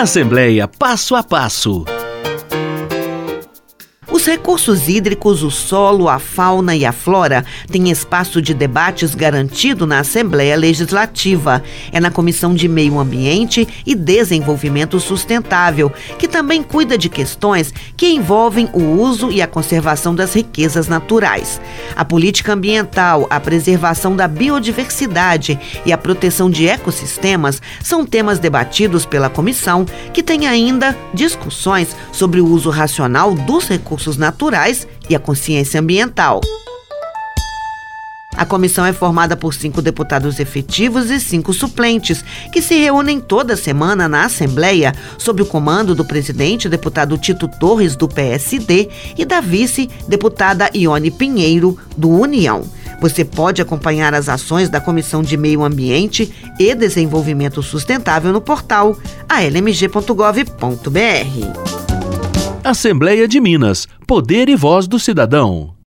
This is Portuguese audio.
Assembleia Passo a Passo. Os recursos hídricos, o solo, a fauna e a flora têm espaço de debates garantido na Assembleia Legislativa. É na Comissão de Meio Ambiente e Desenvolvimento Sustentável, que também cuida de questões que envolvem o uso e a conservação das riquezas naturais. A política ambiental, a preservação da biodiversidade e a proteção de ecossistemas são temas debatidos pela comissão, que tem ainda discussões sobre o uso racional dos recursos naturais e a consciência ambiental. A comissão é formada por cinco deputados efetivos e cinco suplentes, que se reúnem toda semana na Assembleia, sob o comando do presidente, deputado Tito Torres, do PSD, e da vice, deputada Ione Pinheiro, do União. Você pode acompanhar as ações da Comissão de Meio Ambiente e Desenvolvimento Sustentável no portal almg.gov.br. Assembleia de Minas. Poder e voz do cidadão.